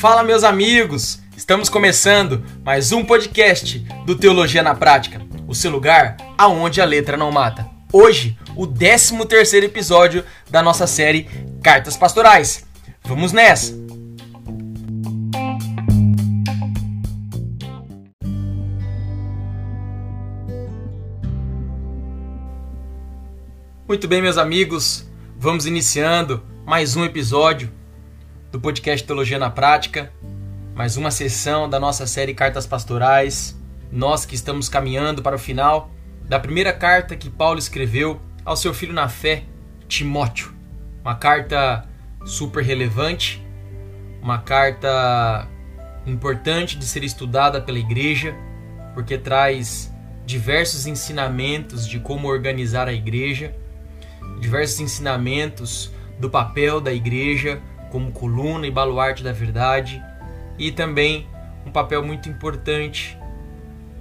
Fala, meus amigos! Estamos começando mais um podcast do Teologia na Prática, o seu lugar aonde a letra não mata. Hoje, o 13 terceiro episódio da nossa série Cartas Pastorais. Vamos nessa! Muito bem, meus amigos, vamos iniciando mais um episódio do podcast Teologia na Prática, mais uma sessão da nossa série Cartas Pastorais. Nós que estamos caminhando para o final da primeira carta que Paulo escreveu ao seu filho na fé, Timóteo. Uma carta super relevante, uma carta importante de ser estudada pela igreja, porque traz diversos ensinamentos de como organizar a igreja, diversos ensinamentos do papel da igreja como coluna e baluarte da verdade, e também um papel muito importante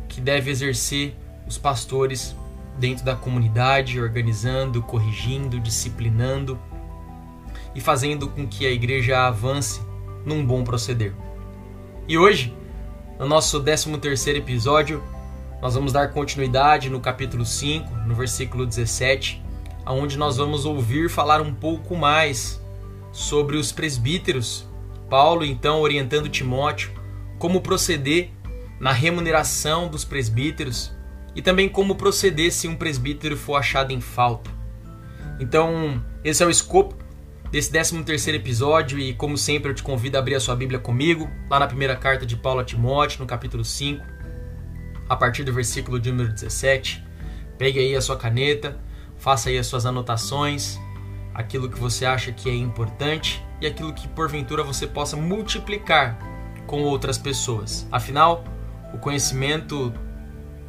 que deve exercer os pastores dentro da comunidade, organizando, corrigindo, disciplinando e fazendo com que a igreja avance num bom proceder. E hoje, no nosso 13º episódio, nós vamos dar continuidade no capítulo 5, no versículo 17, aonde nós vamos ouvir falar um pouco mais sobre os presbíteros. Paulo então orientando Timóteo como proceder na remuneração dos presbíteros e também como proceder se um presbítero for achado em falta. Então, esse é o escopo desse 13 terceiro episódio e como sempre eu te convido a abrir a sua Bíblia comigo, lá na primeira carta de Paulo a Timóteo, no capítulo 5, a partir do versículo de número 17. Pegue aí a sua caneta, faça aí as suas anotações, aquilo que você acha que é importante e aquilo que porventura você possa multiplicar com outras pessoas. Afinal, o conhecimento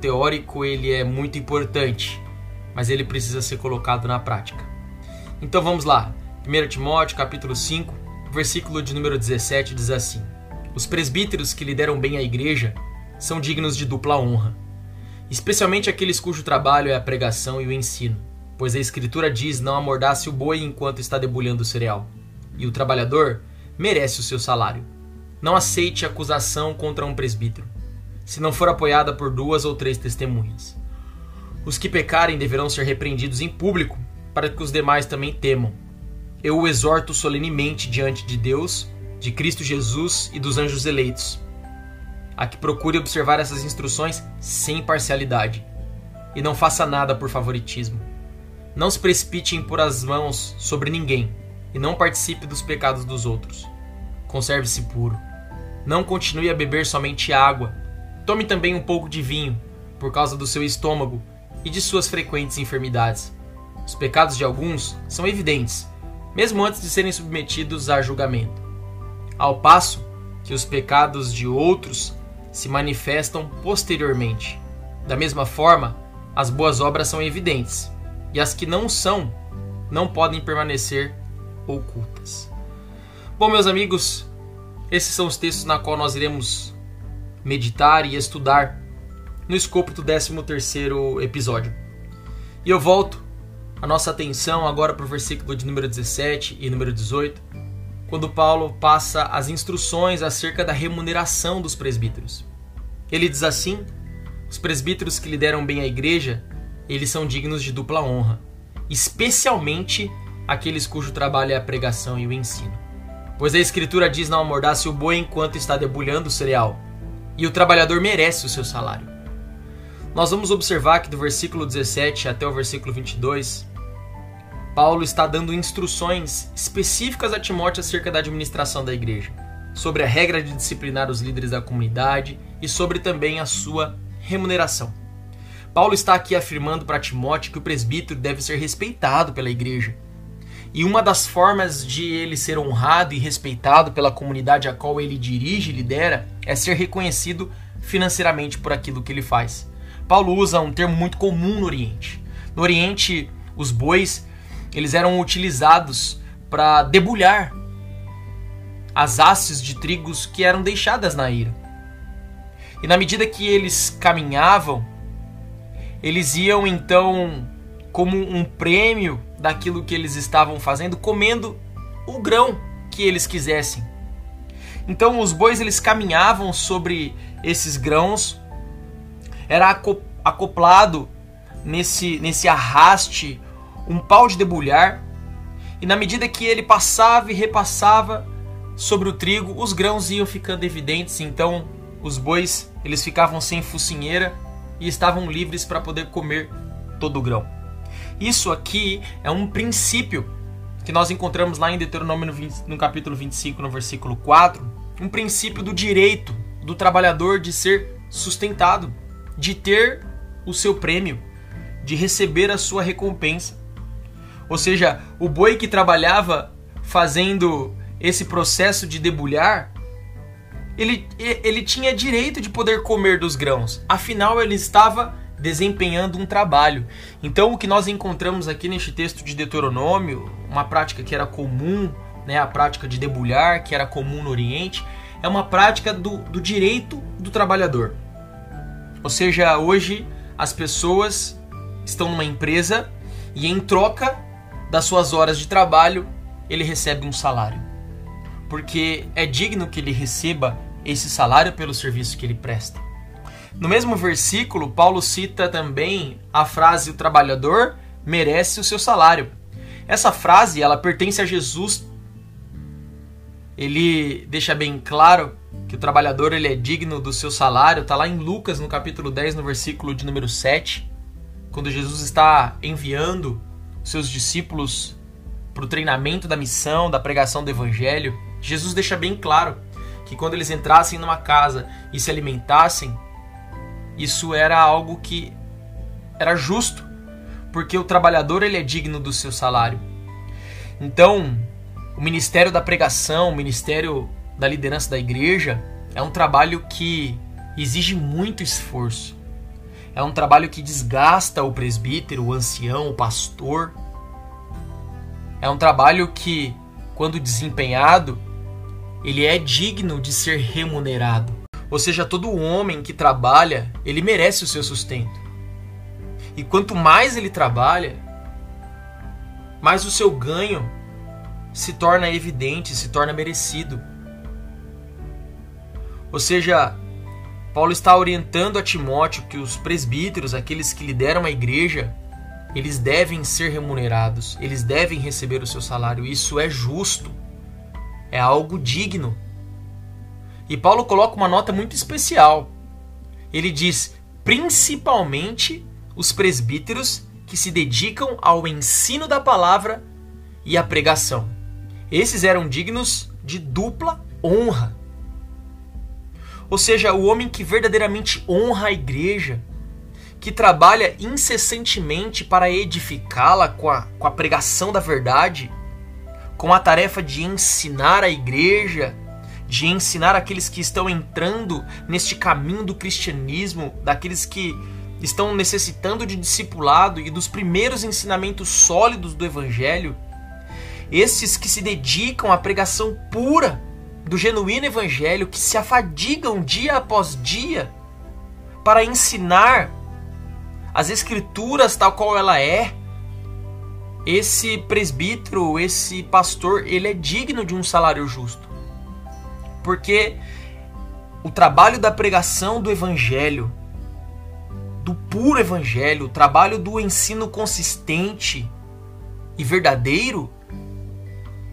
teórico ele é muito importante, mas ele precisa ser colocado na prática. Então vamos lá. 1 Timóteo, capítulo 5, versículo de número 17 diz assim: Os presbíteros que lideram bem a igreja são dignos de dupla honra, especialmente aqueles cujo trabalho é a pregação e o ensino, pois a escritura diz: "Não amordace o boi enquanto está debulhando o cereal", e o trabalhador merece o seu salário. Não aceite acusação contra um presbítero se não for apoiada por duas ou três testemunhas. Os que pecarem deverão ser repreendidos em público, para que os demais também temam. Eu o exorto solenemente diante de Deus, de Cristo Jesus e dos anjos eleitos, a que procure observar essas instruções sem parcialidade, e não faça nada por favoritismo. Não se precipite em pôr as mãos sobre ninguém, e não participe dos pecados dos outros. Conserve-se puro. Não continue a beber somente água, Tome também um pouco de vinho, por causa do seu estômago e de suas frequentes enfermidades. Os pecados de alguns são evidentes, mesmo antes de serem submetidos a julgamento, ao passo que os pecados de outros se manifestam posteriormente. Da mesma forma, as boas obras são evidentes, e as que não são não podem permanecer ocultas. Bom, meus amigos, esses são os textos na qual nós iremos meditar e estudar no escopo do 13º episódio. E eu volto a nossa atenção agora para o versículo de número 17 e número 18, quando Paulo passa as instruções acerca da remuneração dos presbíteros. Ele diz assim: os presbíteros que lideram bem a igreja, eles são dignos de dupla honra, especialmente aqueles cujo trabalho é a pregação e o ensino. Pois a escritura diz não amordace o boi enquanto está debulhando o cereal, e o trabalhador merece o seu salário. Nós vamos observar que do versículo 17 até o versículo 22, Paulo está dando instruções específicas a Timóteo acerca da administração da igreja, sobre a regra de disciplinar os líderes da comunidade e sobre também a sua remuneração. Paulo está aqui afirmando para Timóteo que o presbítero deve ser respeitado pela igreja. E uma das formas de ele ser honrado e respeitado pela comunidade a qual ele dirige e lidera é ser reconhecido financeiramente por aquilo que ele faz. Paulo usa um termo muito comum no Oriente. No Oriente, os bois eles eram utilizados para debulhar as hastes de trigos que eram deixadas na ira. E na medida que eles caminhavam, eles iam então como um prêmio daquilo que eles estavam fazendo, comendo o grão que eles quisessem. Então os bois eles caminhavam sobre esses grãos, era acoplado nesse, nesse arraste um pau de debulhar, e na medida que ele passava e repassava sobre o trigo, os grãos iam ficando evidentes, então os bois eles ficavam sem focinheira e estavam livres para poder comer todo o grão. Isso aqui é um princípio que nós encontramos lá em Deuteronômio no, 20, no capítulo 25, no versículo 4, um princípio do direito do trabalhador de ser sustentado, de ter o seu prêmio, de receber a sua recompensa. Ou seja, o boi que trabalhava fazendo esse processo de debulhar, ele, ele tinha direito de poder comer dos grãos, afinal ele estava desempenhando um trabalho. Então, o que nós encontramos aqui neste texto de Deuteronômio, uma prática que era comum, né, a prática de debulhar, que era comum no Oriente, é uma prática do, do direito do trabalhador. Ou seja, hoje as pessoas estão numa empresa e em troca das suas horas de trabalho, ele recebe um salário. Porque é digno que ele receba esse salário pelo serviço que ele presta. No mesmo versículo, Paulo cita também a frase: "O trabalhador merece o seu salário". Essa frase, ela pertence a Jesus. Ele deixa bem claro que o trabalhador ele é digno do seu salário, está lá em Lucas, no capítulo 10, no versículo de número 7, quando Jesus está enviando seus discípulos para o treinamento da missão, da pregação do evangelho. Jesus deixa bem claro que quando eles entrassem numa casa e se alimentassem, isso era algo que era justo, porque o trabalhador ele é digno do seu salário. Então, o ministério da pregação, o ministério da liderança da igreja é um trabalho que exige muito esforço. É um trabalho que desgasta o presbítero, o ancião, o pastor. É um trabalho que, quando desempenhado, ele é digno de ser remunerado. Ou seja, todo homem que trabalha, ele merece o seu sustento. E quanto mais ele trabalha, mais o seu ganho se torna evidente, se torna merecido. Ou seja, Paulo está orientando a Timóteo que os presbíteros, aqueles que lideram a igreja, eles devem ser remunerados, eles devem receber o seu salário. Isso é justo, é algo digno. E Paulo coloca uma nota muito especial. Ele diz: principalmente os presbíteros que se dedicam ao ensino da palavra e à pregação. Esses eram dignos de dupla honra. Ou seja, o homem que verdadeiramente honra a igreja, que trabalha incessantemente para edificá-la com a, com a pregação da verdade, com a tarefa de ensinar a igreja, de ensinar aqueles que estão entrando neste caminho do cristianismo, daqueles que estão necessitando de discipulado e dos primeiros ensinamentos sólidos do evangelho, esses que se dedicam à pregação pura do genuíno evangelho, que se afadigam dia após dia para ensinar as escrituras tal qual ela é, esse presbítero, esse pastor, ele é digno de um salário justo porque o trabalho da pregação do evangelho, do puro evangelho, o trabalho do ensino consistente e verdadeiro,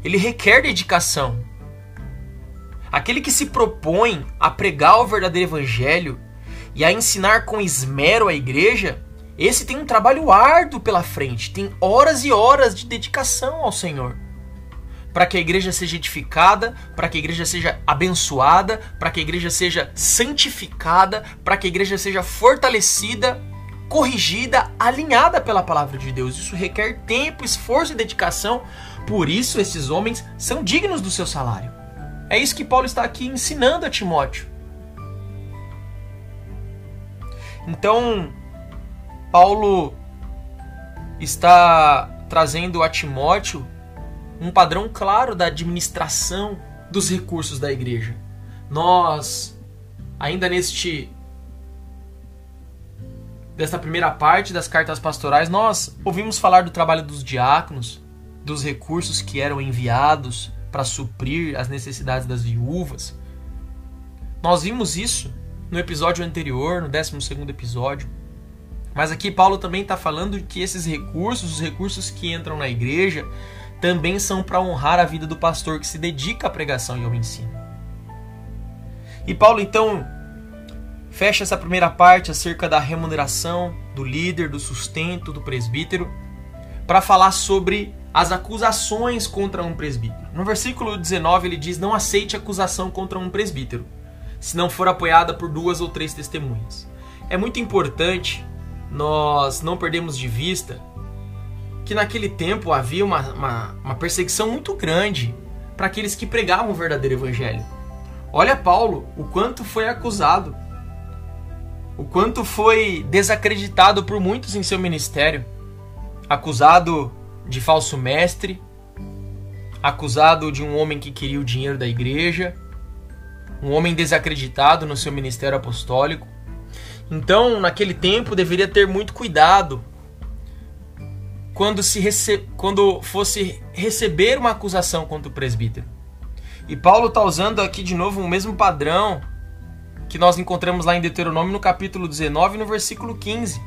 ele requer dedicação. Aquele que se propõe a pregar o verdadeiro evangelho e a ensinar com esmero a igreja, esse tem um trabalho árduo pela frente, tem horas e horas de dedicação ao Senhor para que a igreja seja edificada, para que a igreja seja abençoada, para que a igreja seja santificada, para que a igreja seja fortalecida, corrigida, alinhada pela palavra de Deus. Isso requer tempo, esforço e dedicação. Por isso, esses homens são dignos do seu salário. É isso que Paulo está aqui ensinando a Timóteo. Então, Paulo está trazendo a Timóteo um padrão claro da administração dos recursos da igreja. Nós, ainda neste desta primeira parte das cartas pastorais, nós ouvimos falar do trabalho dos diáconos, dos recursos que eram enviados para suprir as necessidades das viúvas. Nós vimos isso no episódio anterior, no 12 episódio. Mas aqui Paulo também está falando que esses recursos, os recursos que entram na igreja, também são para honrar a vida do pastor que se dedica à pregação e ao ensino. E Paulo então fecha essa primeira parte acerca da remuneração do líder, do sustento do presbítero, para falar sobre as acusações contra um presbítero. No versículo 19 ele diz: Não aceite acusação contra um presbítero, se não for apoiada por duas ou três testemunhas. É muito importante nós não perdermos de vista que naquele tempo havia uma, uma, uma perseguição muito grande para aqueles que pregavam o verdadeiro evangelho. Olha Paulo, o quanto foi acusado o quanto foi desacreditado por muitos em seu ministério, acusado de falso mestre, acusado de um homem que queria o dinheiro da igreja, um homem desacreditado no seu ministério apostólico. Então, naquele tempo, deveria ter muito cuidado quando, se rece... quando fosse receber uma acusação contra o presbítero. E Paulo está usando aqui de novo o mesmo padrão que nós encontramos lá em Deuteronômio no capítulo 19, no versículo 15,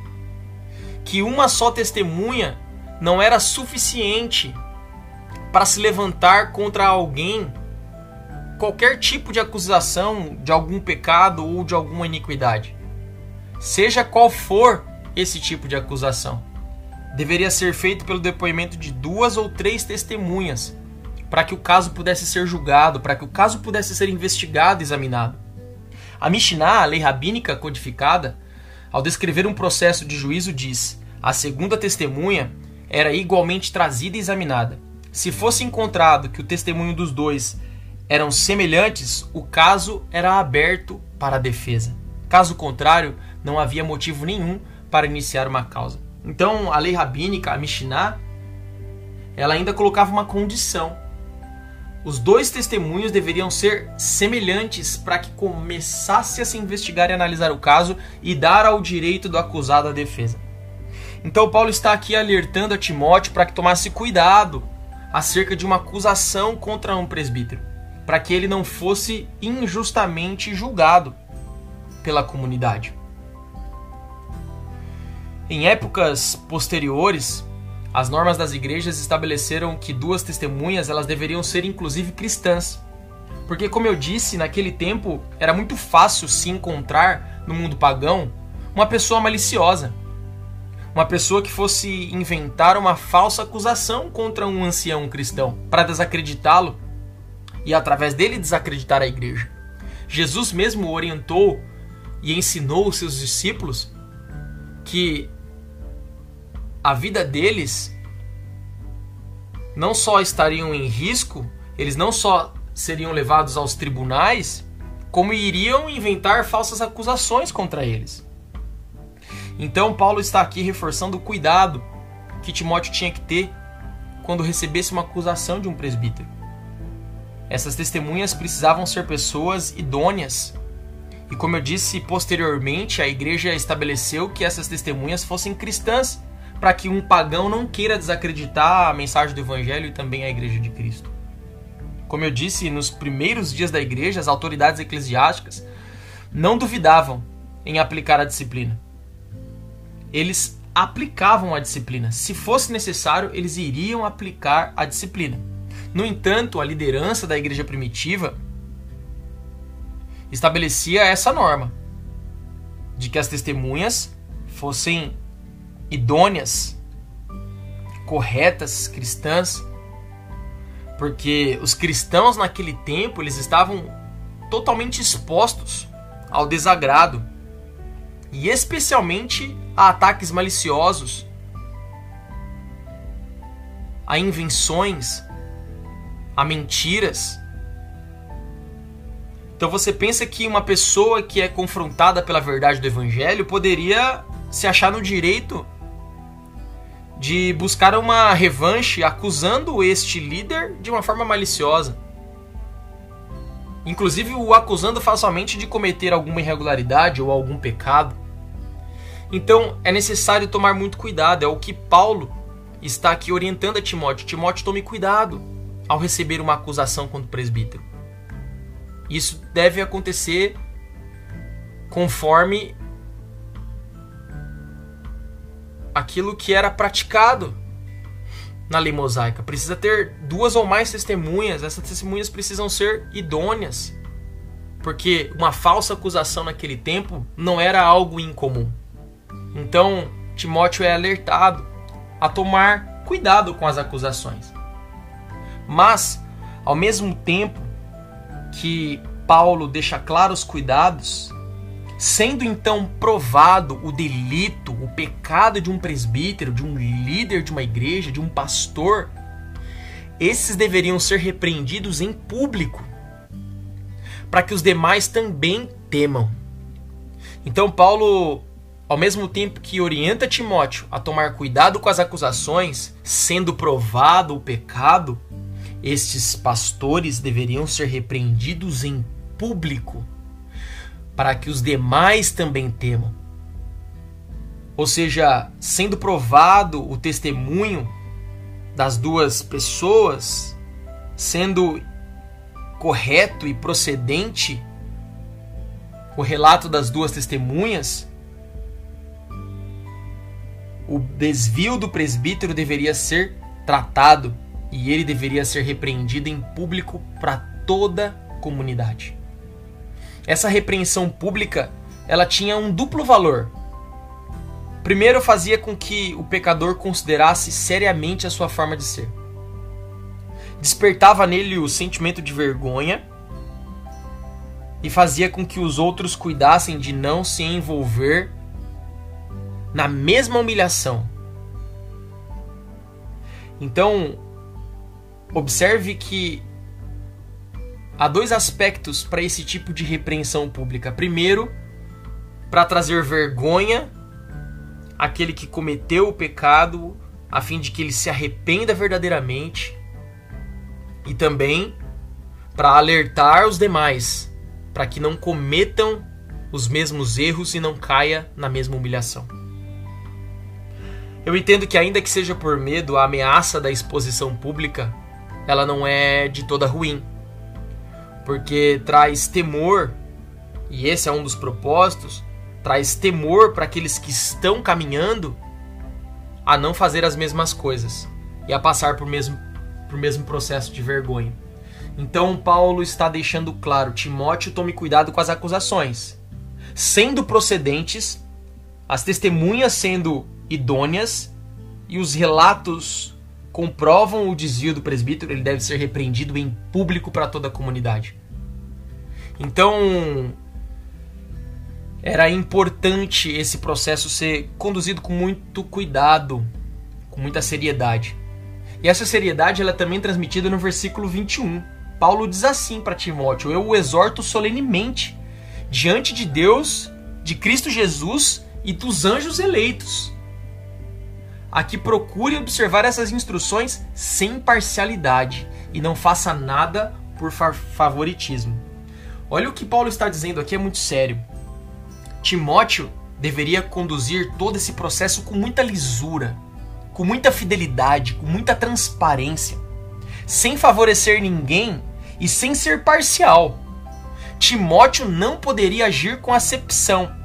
que uma só testemunha não era suficiente para se levantar contra alguém qualquer tipo de acusação de algum pecado ou de alguma iniquidade. Seja qual for esse tipo de acusação, deveria ser feito pelo depoimento de duas ou três testemunhas, para que o caso pudesse ser julgado, para que o caso pudesse ser investigado e examinado. A Mishnah, a lei rabínica codificada, ao descrever um processo de juízo, diz: a segunda testemunha era igualmente trazida e examinada. Se fosse encontrado que o testemunho dos dois eram semelhantes, o caso era aberto para a defesa. Caso contrário, não havia motivo nenhum para iniciar uma causa. Então, a lei rabínica, a Mishnah, ela ainda colocava uma condição os dois testemunhos deveriam ser semelhantes para que começasse a se investigar e analisar o caso e dar ao direito do acusado a defesa. Então, Paulo está aqui alertando a Timóteo para que tomasse cuidado acerca de uma acusação contra um presbítero, para que ele não fosse injustamente julgado pela comunidade. Em épocas posteriores, as normas das igrejas estabeleceram que duas testemunhas elas deveriam ser inclusive cristãs. Porque como eu disse, naquele tempo era muito fácil se encontrar no mundo pagão uma pessoa maliciosa. Uma pessoa que fosse inventar uma falsa acusação contra um ancião cristão para desacreditá-lo e através dele desacreditar a igreja. Jesus mesmo orientou e ensinou os seus discípulos que a vida deles não só estariam em risco, eles não só seriam levados aos tribunais, como iriam inventar falsas acusações contra eles. Então Paulo está aqui reforçando o cuidado que Timóteo tinha que ter quando recebesse uma acusação de um presbítero. Essas testemunhas precisavam ser pessoas idôneas. E como eu disse posteriormente, a igreja estabeleceu que essas testemunhas fossem cristãs para que um pagão não queira desacreditar a mensagem do Evangelho e também a Igreja de Cristo. Como eu disse, nos primeiros dias da igreja, as autoridades eclesiásticas não duvidavam em aplicar a disciplina. Eles aplicavam a disciplina. Se fosse necessário, eles iriam aplicar a disciplina. No entanto, a liderança da igreja primitiva estabelecia essa norma de que as testemunhas fossem idôneas, corretas, cristãs, porque os cristãos naquele tempo eles estavam totalmente expostos ao desagrado e especialmente a ataques maliciosos, a invenções, a mentiras. Então você pensa que uma pessoa que é confrontada pela verdade do evangelho poderia se achar no direito de buscar uma revanche acusando este líder de uma forma maliciosa. Inclusive o acusando falsamente de cometer alguma irregularidade ou algum pecado. Então é necessário tomar muito cuidado, é o que Paulo está aqui orientando a Timóteo. Timóteo, tome cuidado ao receber uma acusação contra o presbítero. Isso deve acontecer conforme aquilo que era praticado na lei mosaica. Precisa ter duas ou mais testemunhas, essas testemunhas precisam ser idôneas, porque uma falsa acusação naquele tempo não era algo incomum. Então, Timóteo é alertado a tomar cuidado com as acusações. Mas, ao mesmo tempo que Paulo deixa claros cuidados, Sendo então provado o delito, o pecado de um presbítero, de um líder de uma igreja, de um pastor, esses deveriam ser repreendidos em público, para que os demais também temam. Então, Paulo, ao mesmo tempo que orienta Timóteo a tomar cuidado com as acusações, sendo provado o pecado, estes pastores deveriam ser repreendidos em público para que os demais também temam. Ou seja, sendo provado o testemunho das duas pessoas, sendo correto e procedente o relato das duas testemunhas, o desvio do presbítero deveria ser tratado e ele deveria ser repreendido em público para toda a comunidade. Essa repreensão pública, ela tinha um duplo valor. Primeiro, fazia com que o pecador considerasse seriamente a sua forma de ser. Despertava nele o sentimento de vergonha e fazia com que os outros cuidassem de não se envolver na mesma humilhação. Então, observe que há dois aspectos para esse tipo de repreensão pública. Primeiro, para trazer vergonha àquele que cometeu o pecado, a fim de que ele se arrependa verdadeiramente, e também para alertar os demais para que não cometam os mesmos erros e não caia na mesma humilhação. Eu entendo que ainda que seja por medo, a ameaça da exposição pública, ela não é de toda ruim porque traz temor, e esse é um dos propósitos, traz temor para aqueles que estão caminhando a não fazer as mesmas coisas e a passar por mesmo por mesmo processo de vergonha. Então Paulo está deixando claro, Timóteo, tome cuidado com as acusações, sendo procedentes, as testemunhas sendo idôneas e os relatos comprovam o desvio do presbítero, ele deve ser repreendido em público para toda a comunidade. Então, era importante esse processo ser conduzido com muito cuidado, com muita seriedade. E essa seriedade ela é também transmitida no versículo 21. Paulo diz assim para Timóteo: Eu o exorto solenemente diante de Deus, de Cristo Jesus e dos anjos eleitos a que procure observar essas instruções sem parcialidade e não faça nada por favoritismo. Olha o que Paulo está dizendo aqui, é muito sério. Timóteo deveria conduzir todo esse processo com muita lisura, com muita fidelidade, com muita transparência, sem favorecer ninguém e sem ser parcial. Timóteo não poderia agir com acepção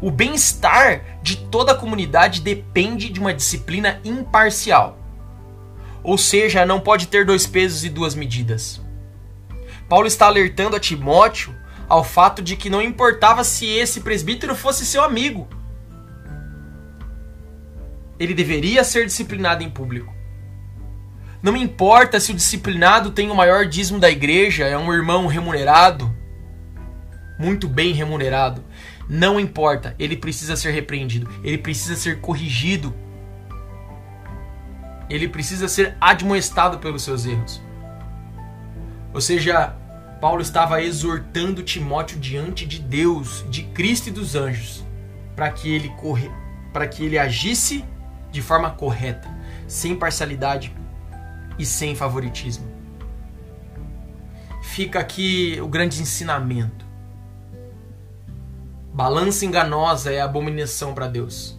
o bem-estar de toda a comunidade depende de uma disciplina imparcial. Ou seja, não pode ter dois pesos e duas medidas. Paulo está alertando a Timóteo ao fato de que não importava se esse presbítero fosse seu amigo. Ele deveria ser disciplinado em público. Não importa se o disciplinado tem o maior dízimo da igreja, é um irmão remunerado, muito bem remunerado. Não importa, ele precisa ser repreendido, ele precisa ser corrigido, ele precisa ser admoestado pelos seus erros. Ou seja, Paulo estava exortando Timóteo diante de Deus, de Cristo e dos anjos, para que ele corre, para que ele agisse de forma correta, sem parcialidade e sem favoritismo. Fica aqui o grande ensinamento Balança enganosa é abominação para Deus.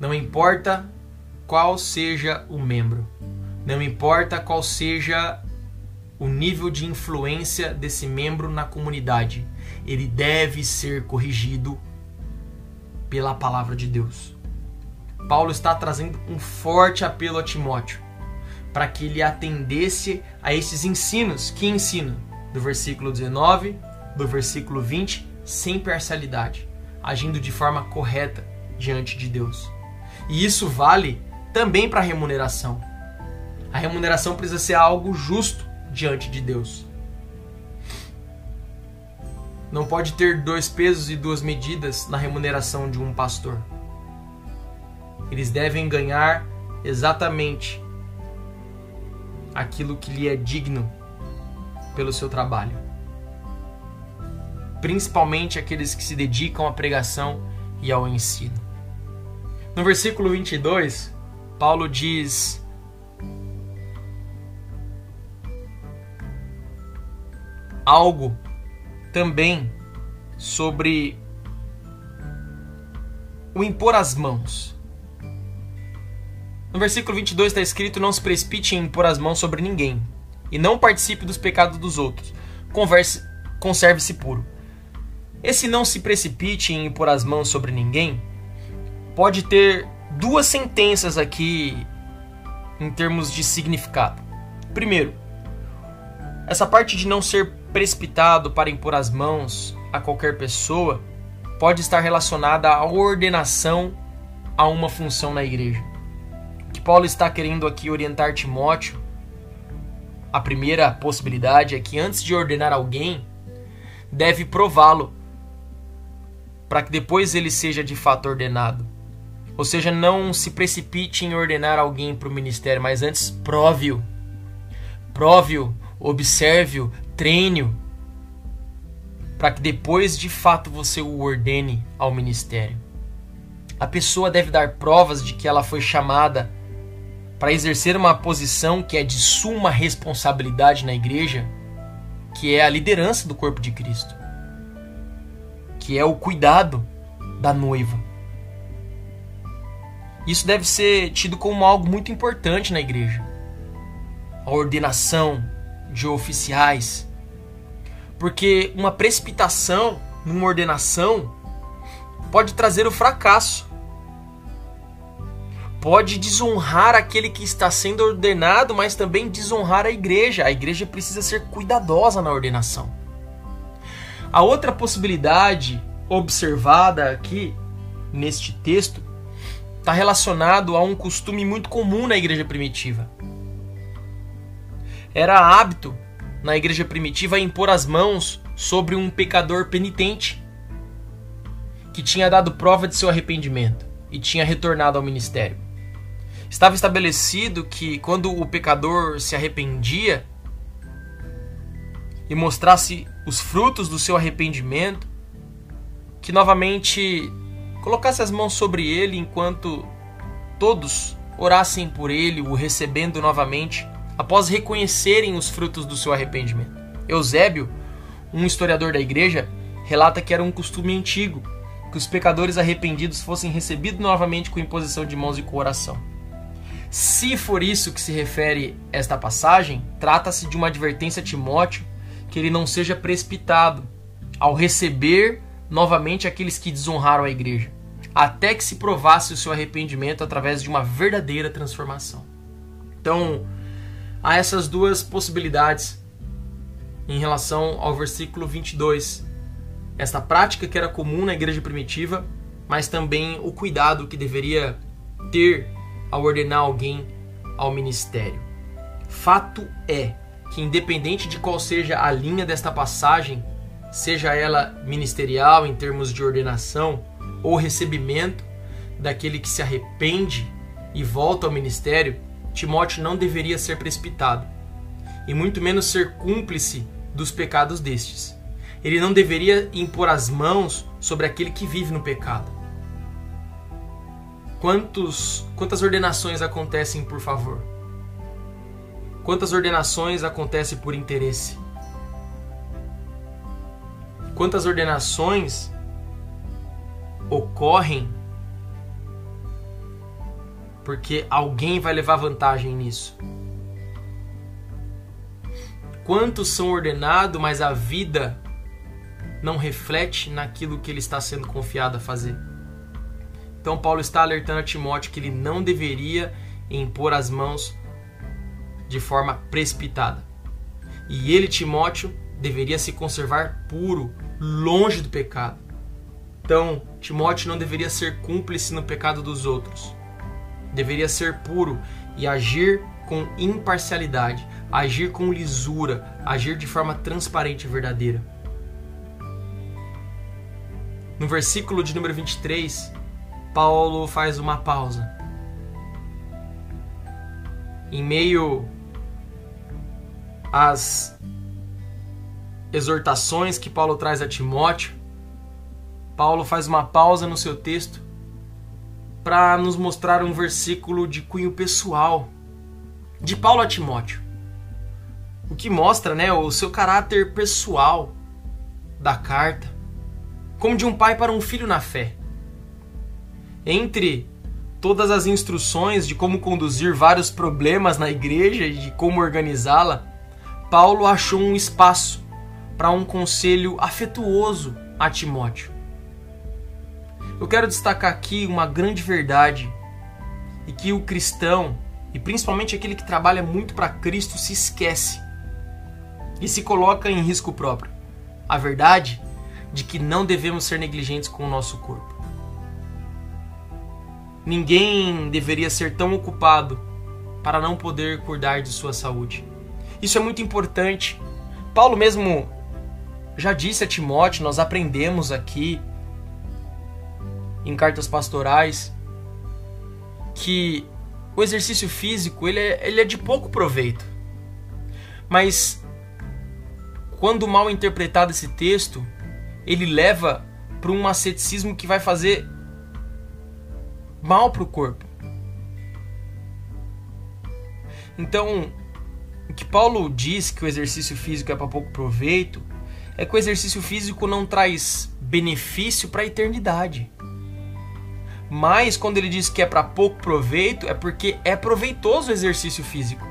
Não importa qual seja o membro, não importa qual seja o nível de influência desse membro na comunidade, ele deve ser corrigido pela palavra de Deus. Paulo está trazendo um forte apelo a Timóteo para que ele atendesse a esses ensinos. Que ensino? Do versículo 19, do versículo 20, sem parcialidade, agindo de forma correta diante de Deus. E isso vale também para a remuneração. A remuneração precisa ser algo justo diante de Deus. Não pode ter dois pesos e duas medidas na remuneração de um pastor. Eles devem ganhar exatamente aquilo que lhe é digno pelo seu trabalho. Principalmente aqueles que se dedicam à pregação e ao ensino. No versículo 22, Paulo diz: algo também sobre o impor as mãos. No versículo 22 está escrito: Não se precipite em impor as mãos sobre ninguém, e não participe dos pecados dos outros. Converse, conserve-se puro. Esse não se precipite em impor as mãos sobre ninguém pode ter duas sentenças aqui em termos de significado. Primeiro, essa parte de não ser precipitado para impor as mãos a qualquer pessoa pode estar relacionada à ordenação a uma função na igreja. O que Paulo está querendo aqui orientar Timóteo, a primeira possibilidade é que antes de ordenar alguém, deve prová-lo, para que depois ele seja de fato ordenado. Ou seja, não se precipite em ordenar alguém para o ministério, mas antes prove-o. Prove-o, observe-o, treine-o, para que depois de fato você o ordene ao ministério. A pessoa deve dar provas de que ela foi chamada para exercer uma posição que é de suma responsabilidade na igreja, que é a liderança do corpo de Cristo, que é o cuidado da noiva. Isso deve ser tido como algo muito importante na igreja. A ordenação de oficiais. Porque uma precipitação numa ordenação pode trazer o fracasso. Pode desonrar aquele que está sendo ordenado, mas também desonrar a igreja. A igreja precisa ser cuidadosa na ordenação. A outra possibilidade observada aqui neste texto está relacionado a um costume muito comum na igreja primitiva. Era hábito na igreja primitiva impor as mãos sobre um pecador penitente que tinha dado prova de seu arrependimento e tinha retornado ao ministério. Estava estabelecido que quando o pecador se arrependia e mostrasse os frutos do seu arrependimento, que novamente colocasse as mãos sobre ele enquanto todos orassem por ele, o recebendo novamente, após reconhecerem os frutos do seu arrependimento. Eusébio, um historiador da igreja, relata que era um costume antigo que os pecadores arrependidos fossem recebidos novamente com imposição de mãos e com oração. Se for isso que se refere esta passagem, trata-se de uma advertência a Timóteo que ele não seja precipitado ao receber novamente aqueles que desonraram a igreja, até que se provasse o seu arrependimento através de uma verdadeira transformação. Então, há essas duas possibilidades em relação ao versículo 22. Esta prática que era comum na igreja primitiva, mas também o cuidado que deveria ter ao ordenar alguém ao ministério. Fato é que, independente de qual seja a linha desta passagem, seja ela ministerial em termos de ordenação ou recebimento daquele que se arrepende e volta ao ministério, Timóteo não deveria ser precipitado, e muito menos ser cúmplice dos pecados destes. Ele não deveria impor as mãos sobre aquele que vive no pecado. Quantos, quantas ordenações acontecem por favor? Quantas ordenações acontecem por interesse? quantas ordenações ocorrem porque alguém vai levar vantagem nisso. Quantos são ordenados, mas a vida não reflete naquilo que ele está sendo confiado a fazer? Então, Paulo está alertando a Timóteo que ele não deveria impor as mãos de forma precipitada. E ele, Timóteo, deveria se conservar puro, longe do pecado. Então, Timóteo não deveria ser cúmplice no pecado dos outros. Deveria ser puro e agir com imparcialidade, agir com lisura, agir de forma transparente e verdadeira. No versículo de número 23, Paulo faz uma pausa. Em meio às exortações que Paulo traz a Timóteo, Paulo faz uma pausa no seu texto para nos mostrar um versículo de cunho pessoal de Paulo a Timóteo. O que mostra, né, o seu caráter pessoal da carta, como de um pai para um filho na fé. Entre todas as instruções de como conduzir vários problemas na igreja e de como organizá-la, Paulo achou um espaço para um conselho afetuoso a Timóteo. Eu quero destacar aqui uma grande verdade e que o cristão, e principalmente aquele que trabalha muito para Cristo, se esquece e se coloca em risco próprio. A verdade de que não devemos ser negligentes com o nosso corpo. Ninguém deveria ser tão ocupado para não poder cuidar de sua saúde. Isso é muito importante. Paulo mesmo já disse a Timóteo, nós aprendemos aqui em cartas pastorais que o exercício físico ele é, ele é de pouco proveito. Mas quando mal interpretado esse texto, ele leva para um asceticismo que vai fazer mal para o corpo. Então, que Paulo diz que o exercício físico é para pouco proveito é que o exercício físico não traz benefício para a eternidade. Mas quando ele diz que é para pouco proveito, é porque é proveitoso o exercício físico.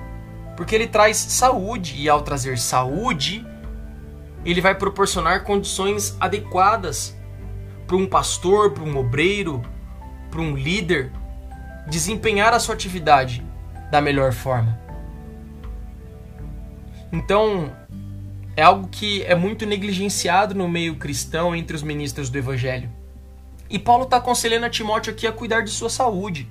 Porque ele traz saúde e ao trazer saúde, ele vai proporcionar condições adequadas para um pastor, para um obreiro, para um líder desempenhar a sua atividade da melhor forma. Então, é algo que é muito negligenciado no meio cristão entre os ministros do evangelho. E Paulo está aconselhando a Timóteo aqui a cuidar de sua saúde.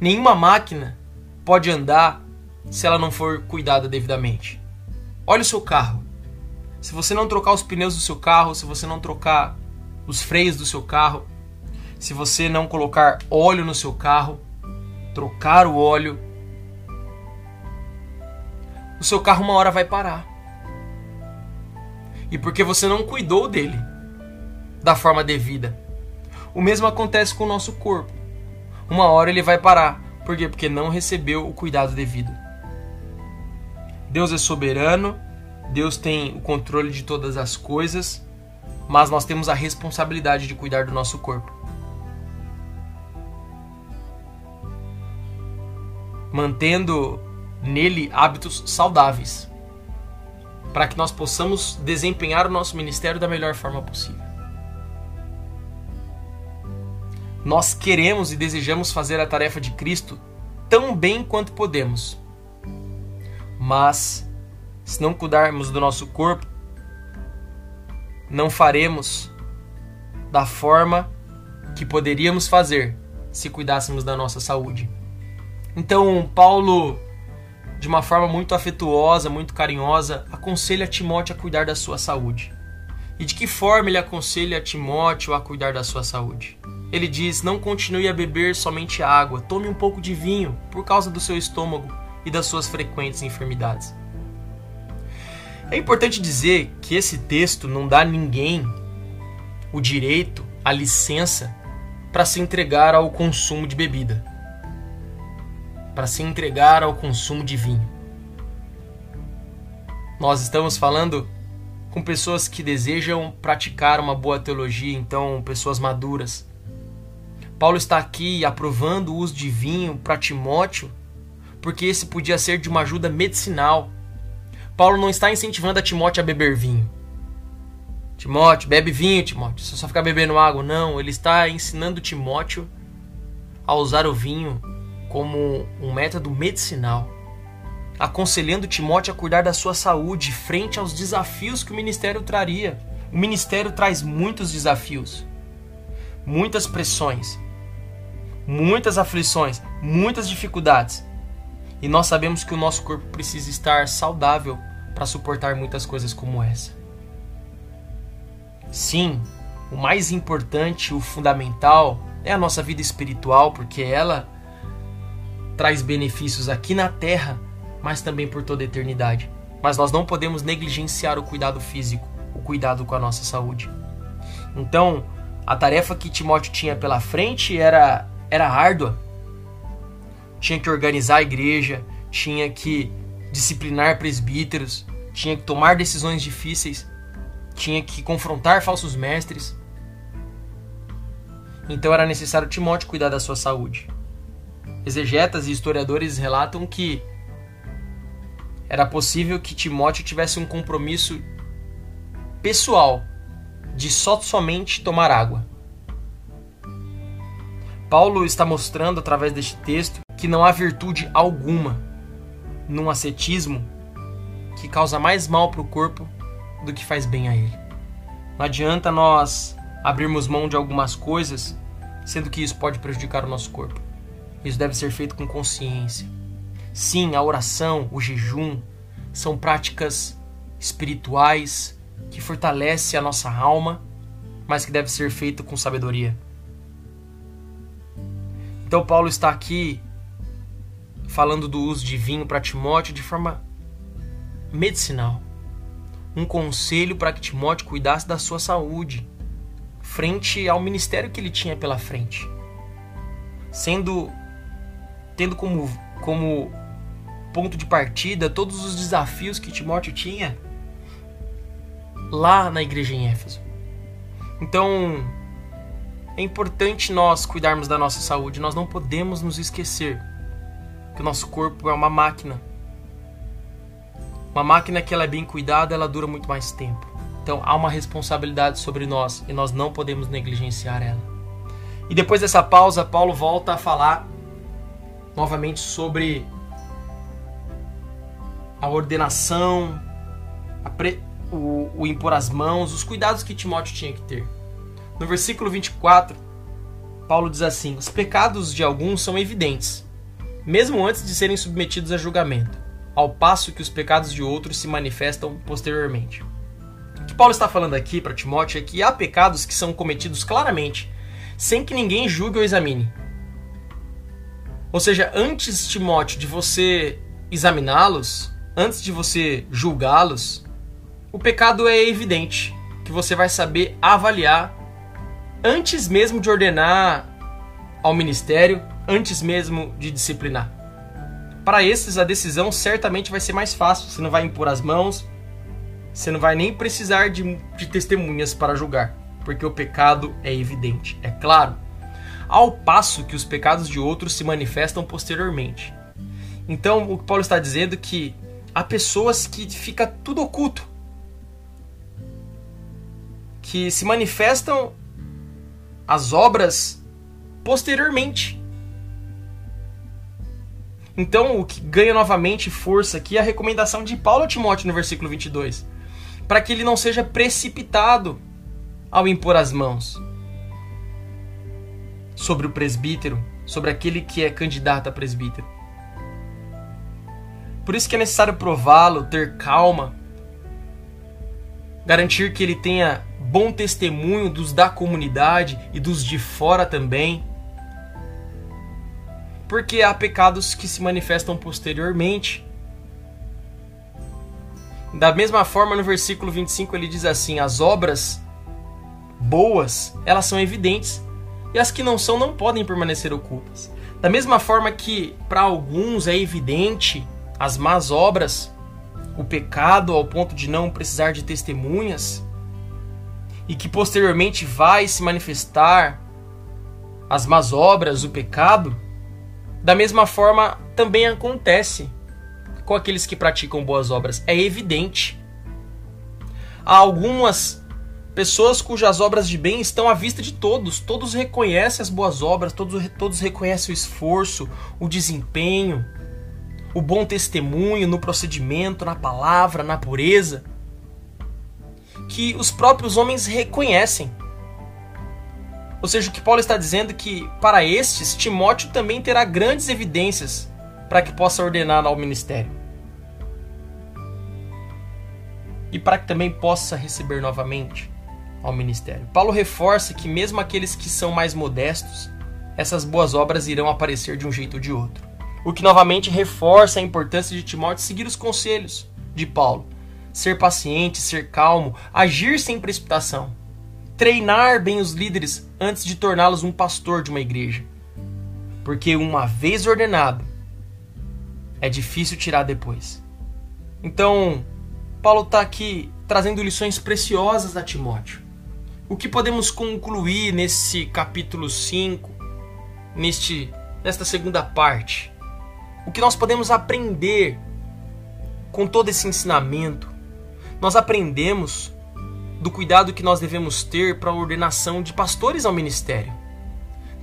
Nenhuma máquina pode andar se ela não for cuidada devidamente. Olha o seu carro. Se você não trocar os pneus do seu carro, se você não trocar os freios do seu carro, se você não colocar óleo no seu carro, trocar o óleo, o seu carro uma hora vai parar. E porque você não cuidou dele da forma devida. O mesmo acontece com o nosso corpo. Uma hora ele vai parar. Por quê? Porque não recebeu o cuidado devido. Deus é soberano, Deus tem o controle de todas as coisas, mas nós temos a responsabilidade de cuidar do nosso corpo. mantendo nele hábitos saudáveis, para que nós possamos desempenhar o nosso ministério da melhor forma possível. Nós queremos e desejamos fazer a tarefa de Cristo tão bem quanto podemos. Mas, se não cuidarmos do nosso corpo, não faremos da forma que poderíamos fazer se cuidássemos da nossa saúde. Então, Paulo, de uma forma muito afetuosa, muito carinhosa, aconselha Timóteo a cuidar da sua saúde. E de que forma ele aconselha Timóteo a cuidar da sua saúde? Ele diz: Não continue a beber somente água, tome um pouco de vinho por causa do seu estômago e das suas frequentes enfermidades. É importante dizer que esse texto não dá a ninguém o direito, a licença para se entregar ao consumo de bebida para se entregar ao consumo de vinho. Nós estamos falando com pessoas que desejam praticar uma boa teologia, então pessoas maduras. Paulo está aqui aprovando o uso de vinho para Timóteo, porque esse podia ser de uma ajuda medicinal. Paulo não está incentivando a Timóteo a beber vinho. Timóteo, bebe vinho, Timóteo. Se só ficar bebendo água, não. Ele está ensinando Timóteo a usar o vinho como um método medicinal, aconselhando Timóteo a cuidar da sua saúde frente aos desafios que o ministério traria. O ministério traz muitos desafios, muitas pressões, muitas aflições, muitas dificuldades. E nós sabemos que o nosso corpo precisa estar saudável para suportar muitas coisas como essa. Sim, o mais importante, o fundamental, é a nossa vida espiritual, porque ela traz benefícios aqui na terra, mas também por toda a eternidade. Mas nós não podemos negligenciar o cuidado físico, o cuidado com a nossa saúde. Então, a tarefa que Timóteo tinha pela frente era, era árdua. Tinha que organizar a igreja, tinha que disciplinar presbíteros, tinha que tomar decisões difíceis, tinha que confrontar falsos mestres. Então era necessário Timóteo cuidar da sua saúde. Exegetas e historiadores relatam que era possível que Timóteo tivesse um compromisso pessoal de só somente tomar água. Paulo está mostrando através deste texto que não há virtude alguma num ascetismo que causa mais mal para o corpo do que faz bem a ele. Não adianta nós abrirmos mão de algumas coisas, sendo que isso pode prejudicar o nosso corpo. Isso deve ser feito com consciência. Sim, a oração, o jejum são práticas espirituais que fortalecem a nossa alma, mas que deve ser feito com sabedoria. Então Paulo está aqui falando do uso de vinho para Timóteo de forma medicinal. Um conselho para que Timóteo cuidasse da sua saúde frente ao ministério que ele tinha pela frente. Sendo tendo como como ponto de partida todos os desafios que Timóteo tinha lá na igreja em Éfeso. Então, é importante nós cuidarmos da nossa saúde. Nós não podemos nos esquecer que o nosso corpo é uma máquina. Uma máquina que ela é bem cuidada, ela dura muito mais tempo. Então há uma responsabilidade sobre nós e nós não podemos negligenciar ela. E depois dessa pausa, Paulo volta a falar novamente sobre a ordenação, a pre, o, o impor as mãos, os cuidados que Timóteo tinha que ter. No versículo 24, Paulo diz assim: Os pecados de alguns são evidentes, mesmo antes de serem submetidos a julgamento, ao passo que os pecados de outros se manifestam posteriormente. O que Paulo está falando aqui para Timóteo é que há pecados que são cometidos claramente, sem que ninguém julgue ou examine. Ou seja, antes, Timóteo, de você examiná-los, antes de você julgá-los, o pecado é evidente, que você vai saber avaliar antes mesmo de ordenar ao ministério, antes mesmo de disciplinar. Para esses, a decisão certamente vai ser mais fácil. Você não vai impor as mãos, você não vai nem precisar de, de testemunhas para julgar, porque o pecado é evidente, é claro. Ao passo que os pecados de outros se manifestam posteriormente. Então, o que Paulo está dizendo é que há pessoas que fica tudo oculto, que se manifestam as obras posteriormente. Então, o que ganha novamente força aqui é a recomendação de Paulo a Timóteo no versículo 22, para que ele não seja precipitado ao impor as mãos sobre o presbítero, sobre aquele que é candidato a presbítero. Por isso que é necessário prová-lo, ter calma, garantir que ele tenha bom testemunho dos da comunidade e dos de fora também. Porque há pecados que se manifestam posteriormente. Da mesma forma, no versículo 25 ele diz assim: as obras boas, elas são evidentes, e as que não são não podem permanecer ocultas. Da mesma forma que para alguns é evidente as más obras, o pecado ao ponto de não precisar de testemunhas e que posteriormente vai se manifestar as más obras, o pecado, da mesma forma também acontece com aqueles que praticam boas obras. É evidente. Há algumas pessoas cujas obras de bem estão à vista de todos. Todos reconhecem as boas obras, todos, todos reconhecem o esforço, o desempenho, o bom testemunho no procedimento, na palavra, na pureza. Que os próprios homens reconhecem. Ou seja, o que Paulo está dizendo é que para estes, Timóteo também terá grandes evidências para que possa ordenar ao ministério. E para que também possa receber novamente ao ministério. Paulo reforça que mesmo aqueles que são mais modestos, essas boas obras irão aparecer de um jeito ou de outro. O que novamente reforça a importância de Timóteo seguir os conselhos de Paulo, ser paciente, ser calmo, agir sem precipitação treinar bem os líderes antes de torná-los um pastor de uma igreja. Porque uma vez ordenado, é difícil tirar depois. Então, Paulo está aqui trazendo lições preciosas a Timóteo. O que podemos concluir nesse capítulo 5, neste, nesta segunda parte? O que nós podemos aprender com todo esse ensinamento? Nós aprendemos do cuidado que nós devemos ter para a ordenação de pastores ao ministério.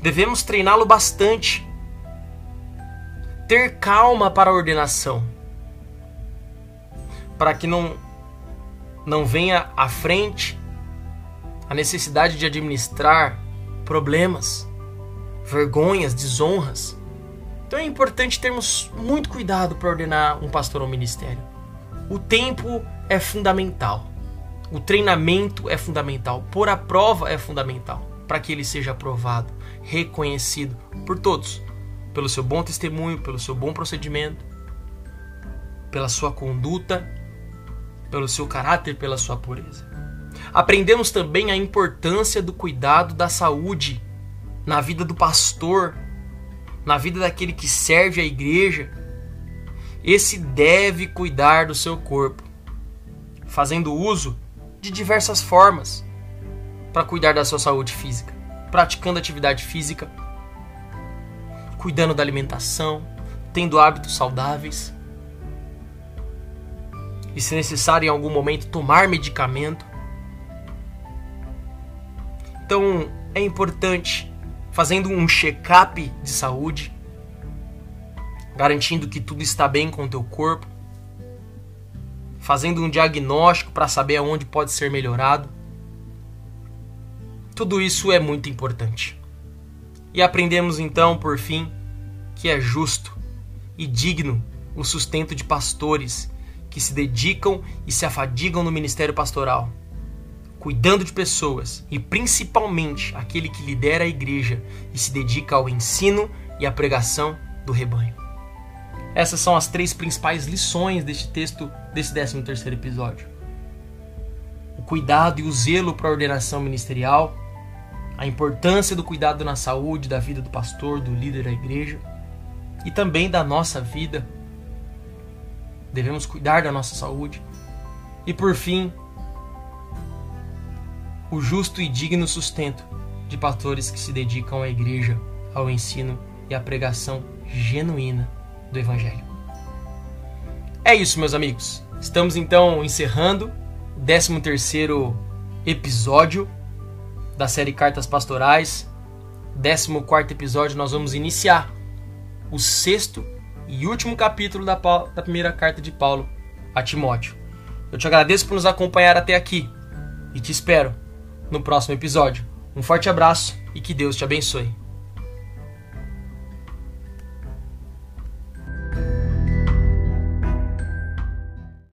Devemos treiná-lo bastante. Ter calma para a ordenação. Para que não, não venha à frente a necessidade de administrar problemas, vergonhas, desonras. Então é importante termos muito cuidado para ordenar um pastor ao ministério. O tempo é fundamental. O treinamento é fundamental, pôr a prova é fundamental para que ele seja aprovado, reconhecido por todos, pelo seu bom testemunho, pelo seu bom procedimento, pela sua conduta, pelo seu caráter, pela sua pureza. Aprendemos também a importância do cuidado da saúde na vida do pastor, na vida daquele que serve a igreja. Esse deve cuidar do seu corpo, fazendo uso de diversas formas para cuidar da sua saúde física, praticando atividade física, cuidando da alimentação, tendo hábitos saudáveis. E se necessário em algum momento tomar medicamento. Então é importante fazendo um check-up de saúde, garantindo que tudo está bem com o teu corpo, fazendo um diagnóstico para saber aonde pode ser melhorado. Tudo isso é muito importante. E aprendemos então, por fim, que é justo e digno o sustento de pastores que se dedicam e se afadigam no ministério pastoral, cuidando de pessoas e principalmente aquele que lidera a igreja e se dedica ao ensino e à pregação do rebanho. Essas são as três principais lições deste texto, desse 13 terceiro episódio. O cuidado e o zelo para a ordenação ministerial, a importância do cuidado na saúde da vida do pastor, do líder da igreja e também da nossa vida. Devemos cuidar da nossa saúde. E por fim, o justo e digno sustento de pastores que se dedicam à igreja, ao ensino e à pregação genuína do Evangelho. É isso, meus amigos. Estamos então encerrando o 13 episódio da série Cartas Pastorais. 14 episódio, nós vamos iniciar o sexto e último capítulo da, da primeira carta de Paulo a Timóteo. Eu te agradeço por nos acompanhar até aqui e te espero no próximo episódio. Um forte abraço e que Deus te abençoe.